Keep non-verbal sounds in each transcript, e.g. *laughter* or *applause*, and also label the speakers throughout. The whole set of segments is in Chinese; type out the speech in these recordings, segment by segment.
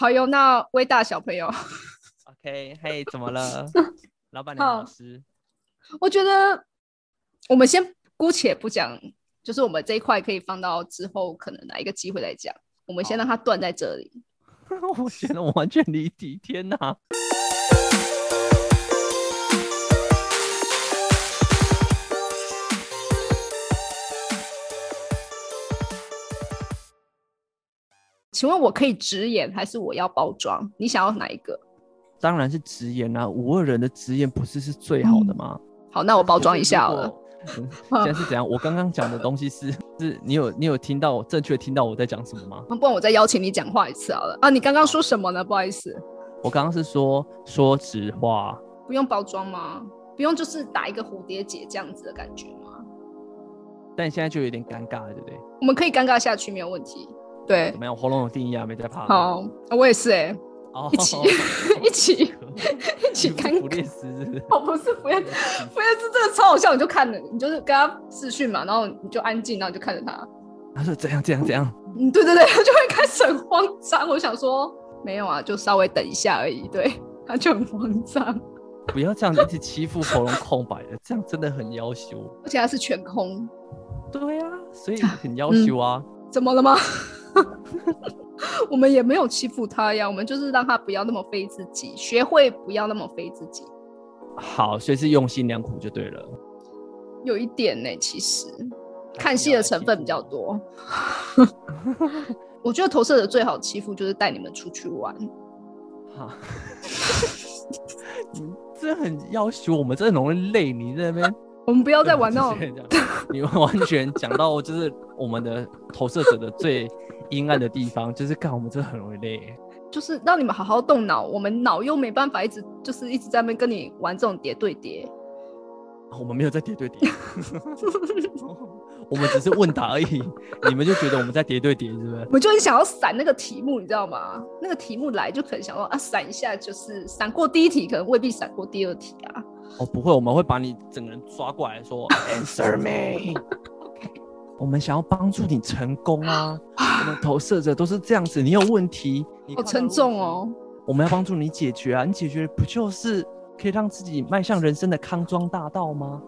Speaker 1: 好哟，那威大小朋友
Speaker 2: ，OK，嘿，怎么了？*laughs* 老板娘老师，
Speaker 1: 我觉得我们先姑且不讲，就是我们这一块可以放到之后可能哪一个机会来讲。我们先让它断在这里。*laughs*
Speaker 2: 我觉得我完全离题，天哪！
Speaker 1: 请问我可以直言，还是我要包装？你想要哪一个？
Speaker 2: 当然是直言啦、五二人的直言不是是最好的吗？
Speaker 1: 好，那我包装一下好了。
Speaker 2: 嗯现在是怎样？我刚刚讲的东西是是，你有你有听到正确听到我在讲什么吗？
Speaker 1: 不然我再邀请你讲话一次好了。啊，你刚刚说什么呢？不好意思，
Speaker 2: 我刚刚是说说实话，
Speaker 1: 不用包装吗？不用就是打一个蝴蝶结这样子的感觉吗？
Speaker 2: 但现在就有点尴尬了，对不对？
Speaker 1: 我们可以尴尬下去，没有问题。对
Speaker 2: 怎，么样？喉咙有定义啊，没在怕。
Speaker 1: 好，我也是哎、
Speaker 2: 哦，
Speaker 1: 一起 *laughs* 一起一起
Speaker 2: 看不
Speaker 1: 尴尬。
Speaker 2: 是弗列斯是不是？
Speaker 1: 哦，不是福彦，福彦是这个超好笑，你就看着，你就是跟他视讯嘛，然后你就安静，然后你就看着他，
Speaker 2: 他说怎样怎样怎样？
Speaker 1: 嗯，对对对，他就会开始很慌张。我想说，没有啊，就稍微等一下而已，对，他就很慌张，
Speaker 2: 不要这样子一直欺负喉咙空白的，这样真的很要求。
Speaker 1: 而且他是全空，
Speaker 2: 对啊，所以很要求啊。
Speaker 1: 怎么了吗？我们也没有欺负他呀，我们就是让他不要那么非自己，学会不要那么非自己。
Speaker 2: 好，所以是用心良苦就对了。
Speaker 1: 有一点呢、其实看戏的成分比较多。*laughs* 我觉得投射者最好欺负就是带你们出去玩。
Speaker 2: 哈，*laughs* 你这很要求我们，真的很容易累。你在那边
Speaker 1: 我们不要再玩那 *laughs*
Speaker 2: 你完全讲到就是我们的投射者的最阴暗的地方，就是干我们真的很容易累。
Speaker 1: 就是让你们好好动脑，我们脑又没办法一直就是一直在那边跟你玩这种叠对叠。
Speaker 2: 我们没有在叠对叠，*laughs* 我们只是问答而已，你们就觉得我们在叠对叠，是不是
Speaker 1: 我？们就很想要闪那个题目，你知道吗？那个题目来就可能想说啊，闪一下就是闪过第一题，可能未必闪过第二题啊。
Speaker 2: 哦，不会，我们会把你整个人抓过来说 *laughs* Answer me。*laughs* 我们想要帮助你成功啊！我们投射者都是这样子，你有问题，你
Speaker 1: 好沉重哦。
Speaker 2: 我们要帮助你解决啊！你解决不就是可以让自己迈向人生的康庄大道吗？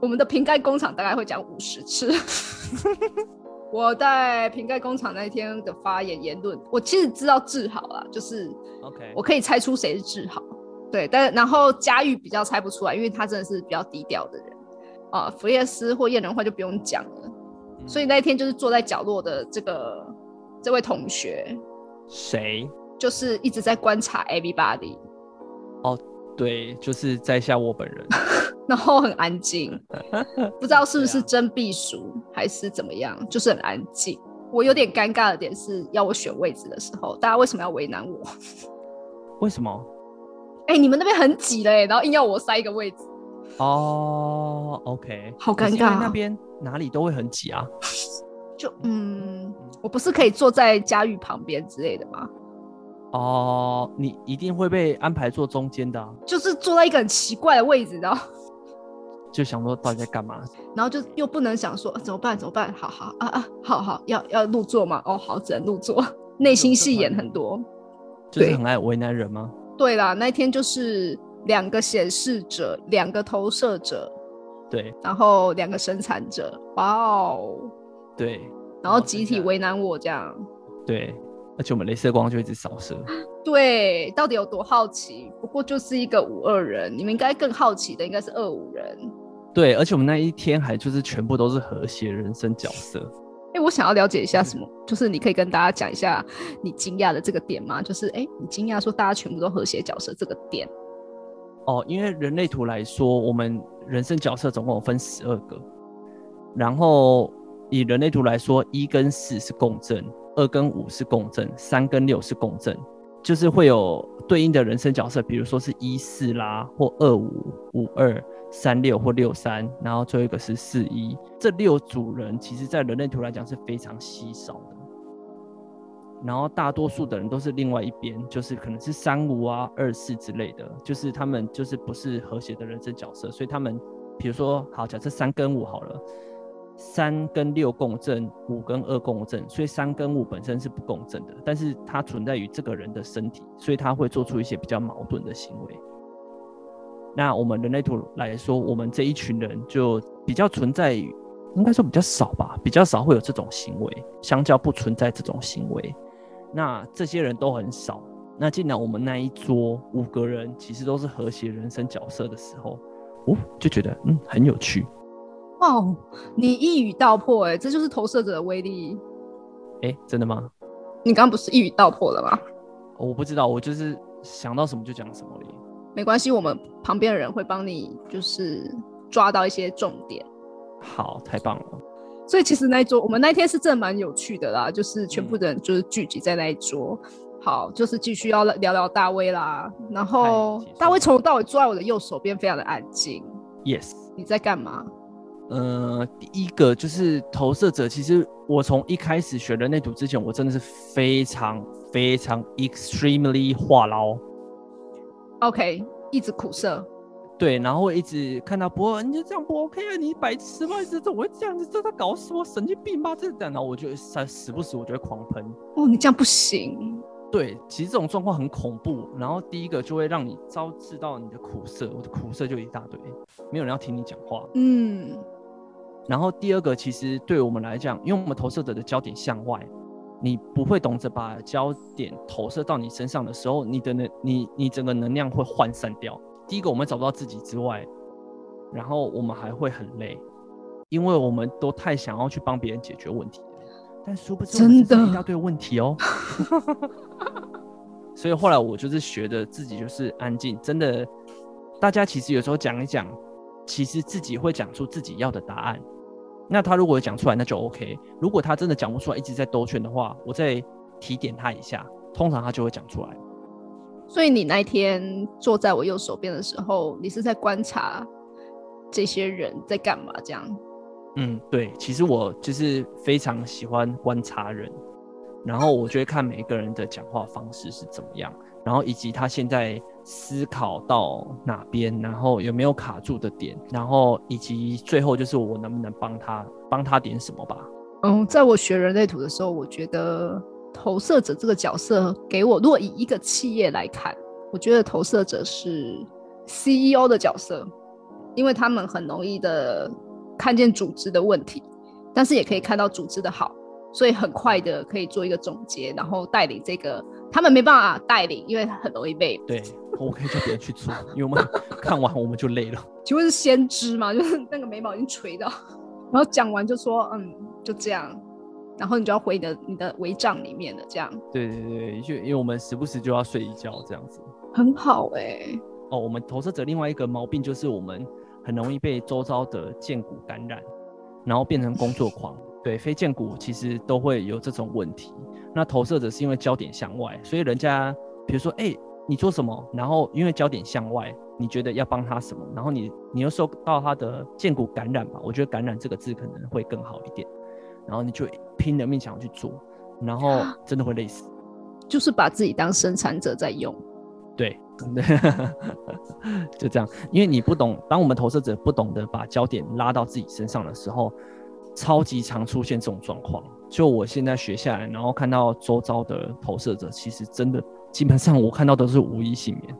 Speaker 1: 我们的瓶盖工厂大概会讲五十次。*laughs* 我在瓶盖工厂那一天的发言言论，我其实知道志豪啦，就是
Speaker 2: OK，
Speaker 1: 我可以猜出谁是志豪，对，但然后佳玉比较猜不出来，因为他真的是比较低调的人啊。弗列斯或燕人话就不用讲了，
Speaker 2: 嗯
Speaker 1: 所以那一天就是坐在角落的这个这位同学，
Speaker 2: 谁？
Speaker 1: 就是一直在观察 everybody，哦
Speaker 2: 对，就是在下我本人。*laughs*
Speaker 1: 然后很安静，*laughs* 不知道是不是真避暑还是怎么样，就是很安静。我有点尴尬的点是要我选位置的时候，大家为什么要为难我？*laughs*
Speaker 2: 为什么？
Speaker 1: 哎、你们那边很挤嘞，然后硬要我塞一个位置，
Speaker 2: 哦，OK，
Speaker 1: 好尴尬哦
Speaker 2: 那边哪里都会很挤啊。
Speaker 1: 就嗯，我不是可以坐在佳玉旁边之类的吗？
Speaker 2: 哦，你一定会被安排坐中间的啊、
Speaker 1: 就是坐在一个很奇怪的位置，然后 *laughs*
Speaker 2: 就想说到底在干嘛？*laughs*
Speaker 1: 然后就又不能想说、啊怎么办怎么办，好好啊啊，好好要要入座吗？哦好，只能入座，内心戏演很多。
Speaker 2: 就是很爱为难人吗？
Speaker 1: 对啦，那一天就是两个显示者，两个投射者，
Speaker 2: 对
Speaker 1: 然后两个生产者，哇哦，
Speaker 2: 对
Speaker 1: 然后集体为难我这样。
Speaker 2: 对，而且我们镭射光就一直扫射。
Speaker 1: 对，到底有多好奇？不过就是一个五二人，你们应该更好奇的应该是二五人。
Speaker 2: 对，而且我们那一天还就是全部都是和谐人生角色。
Speaker 1: 哎、我想要了解一下什么，就是你可以跟大家讲一下你惊讶的这个点吗？就是哎、诶你惊讶说大家全部都和谐角色这个点。
Speaker 2: 哦，因为人类图来说，我们人生角色总共有分十二个，然后以人类图来说，一跟四是共振，二跟五是共振，三跟六是共振，就是会有对应的人生角色，比如说是一四啦，或二五、五二、三六或六三，然后最后一个是四一，这六组人其实在人类图来讲是非常稀少的。然后大多数的人都是另外一边，就是可能是三五啊、二四之类的，就是他们就是不是和谐的人生角色，所以他们比如说好，假设三跟五好了，三跟六共振，五跟二共振，所以三跟五本身是不共振的，但是它存在于这个人的身体，所以他会做出一些比较矛盾的行为。那我们人类图来说，我们这一群人就比较存在于，应该说比较少吧，比较少会有这种行为，相较不存在这种行为。那这些人都很少。那既然我们那一桌五个人其实都是和谐人生角色的时候，哦，就觉得嗯很有趣。
Speaker 1: 哦，你一语道破，哎，这就是投射者的威力。
Speaker 2: 哎，真的吗？
Speaker 1: 你刚刚不是一语道破了吗？
Speaker 2: 我不知道，我就是想到什么就讲什么而已。
Speaker 1: 没关系，我们旁边的人会帮你，就是抓到一些重点。
Speaker 2: 好，太棒了。
Speaker 1: 所以其实那一桌，我们那一天是真的蛮有趣的啦，就是全部人就是聚集在那一桌。好，就是继续要聊聊大卫啦。然后大卫从头到尾坐在我的右手边，非常的安静。
Speaker 2: Yes，
Speaker 1: 你在干嘛？
Speaker 2: 呃，第一个就是投射者。其实我从一开始学人类图之前，我真的是非常非常 extremely 话痨。
Speaker 1: OK，一直苦涩。
Speaker 2: 对，然后一直看到不，你就这样不 OK 啊？你白痴吗？这怎么会这样子？这在搞什么？神经病吧？这然后我就时时不时我就会狂喷。
Speaker 1: 哦，你这样不行。
Speaker 2: 对，其实这种状况很恐怖。然后第一个就会让你招致到你的苦涩，我的苦涩就一大堆，没有人要听你讲话。嗯。然后第二个，其实对我们来讲，因为我们投射者的焦点向外。你不会懂得把焦点投射到你身上的时候，你的能，你你整个能量会涣散掉。第一个，我们找不到自己之外，然后我们还会很累，因为我们都太想要去帮别人解决问题，但殊不知真的一大堆问题哦。*laughs* 所以后来我就是学的自己就是安静，真的，大家其实有时候讲一讲，其实自己会讲出自己要的答案。那他如果讲出来，那就 OK。如果他真的讲不出来，一直在兜圈的话，我再提点他一下，通常他就会讲出来。
Speaker 1: 所以你那天坐在我右手边的时候，你是在观察这些人在干嘛？这样？
Speaker 2: 嗯，对。其实我就是非常喜欢观察人，然后我就会看每一个人的讲话方式是怎么样，然后以及他现在。思考到哪边，然后有没有卡住的点，然后以及最后就是我能不能帮他帮他点什么吧。
Speaker 1: 嗯，在我学人类图的时候，我觉得投射者这个角色给我，如果以一个企业来看，我觉得投射者是 CEO 的角色，因为他们很容易的看见组织的问题，但是也可以看到组织的好，所以很快的可以做一个总结，然后带领这个。他们没办法带领，因为很容易被
Speaker 2: 对。我可以叫别人去做，因为我们 *laughs* 看完我们就累了。
Speaker 1: 请问是先知吗？就是那个眉毛已经垂到，*laughs* 然后讲完就说嗯，就这样，然后你就要回你的你的帷帐里面了，这样。
Speaker 2: 对对对，就因为我们时不时就要睡一觉这样子。
Speaker 1: 很好哎。
Speaker 2: 哦，我们投射者另外一个毛病就是我们很容易被周遭的剑骨感染，然后变成工作狂。对，非剑骨其实都会有这种问题。那投射者是因为焦点向外，所以人家比如说哎。你做什么？然后因为焦点向外，你觉得要帮他什么？然后你你又受到他的剑骨感染吧？我觉得“感染”这个字可能会更好一点。然后你就拼了命想要去做，然后真的会累死。
Speaker 1: 就是把自己当生产者在用。
Speaker 2: 对，*laughs* 就这样。因为你不懂，当我们投射者不懂得把焦点拉到自己身上的时候，超级常出现这种状况。就我现在学下来，然后看到周遭的投射者，其实真的。基本上我看到都是无一幸免。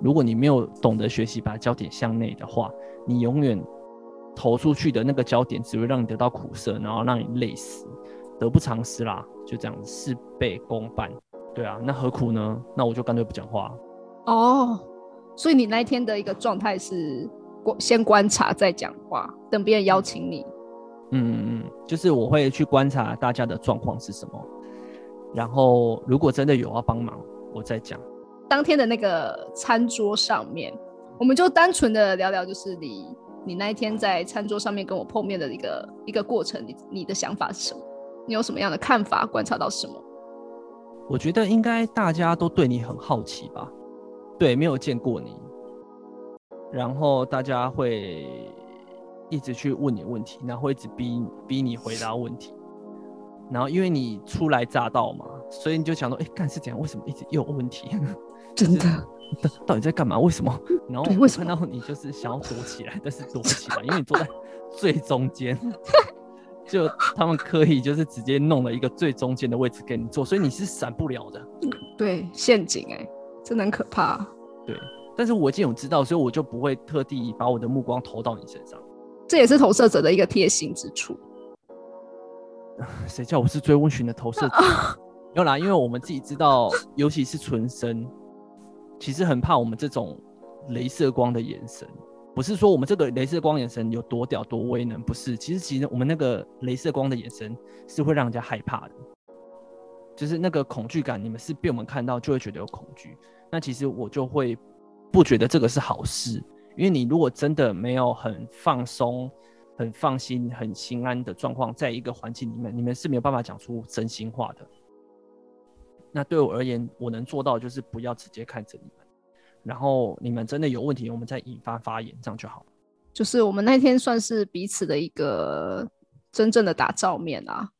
Speaker 2: 如果你没有懂得学习把焦点向内的话，你永远投出去的那个焦点只会让你得到苦涩，然后让你累死，得不偿失啦。就这样事倍功半。对啊，那何苦呢？那我就干脆不讲话。
Speaker 1: 哦，所以你那一天的一个状态是先观察再讲话，等别人邀请你。
Speaker 2: 嗯嗯嗯，就是我会去观察大家的状况是什么，然后如果真的有要帮忙。我再讲
Speaker 1: 当天的那个餐桌上面，我们就单纯的聊聊，就是你你那一天在餐桌上面跟我碰面的一个一个过程，你你的想法是什么？你有什么样的看法？观察到什么？
Speaker 2: 我觉得应该大家都对你很好奇吧？对，没有见过你，然后大家会一直去问你问题，然后一直逼逼你回答问题。然后因为你初来乍到嘛，所以你就想说，哎，干是怎样？为什么一直又有问题？*laughs*
Speaker 1: 真的，到
Speaker 2: 到底在干嘛？为什么？然后看到你就是想要躲起来，但是躲不起来，因为你坐在最中间。*laughs* 就他们可以就是直接弄了一个最中间的位置给你坐，所以你是闪不了的。
Speaker 1: 对，陷阱哎，真的很可怕。
Speaker 2: 对，但是我已经有知道，所以我就不会特地把我的目光投到你身上。
Speaker 1: 这也是投射者的一个贴心之处。
Speaker 2: 谁叫我是追温群的投射者？没有啦，因为我们自己知道，尤其是纯生，其实很怕我们这种镭射光的眼神。不是说我们这个镭射光眼神有多屌多威能，不是。其实，其实我们那个镭射光的眼神是会让人家害怕的，就是那个恐惧感，你们是被我们看到就会觉得有恐惧。那其实我就会不觉得这个是好事，因为你如果真的没有很放松。很放心、很心安的状况，在一个环境里面，你们是没有办法讲出真心话的。那对我而言，我能做到就是不要直接看着你们，然后你们真的有问题，我们再引发发言，这样就好
Speaker 1: 就是我们那天算是彼此的一个真正的打照面啊。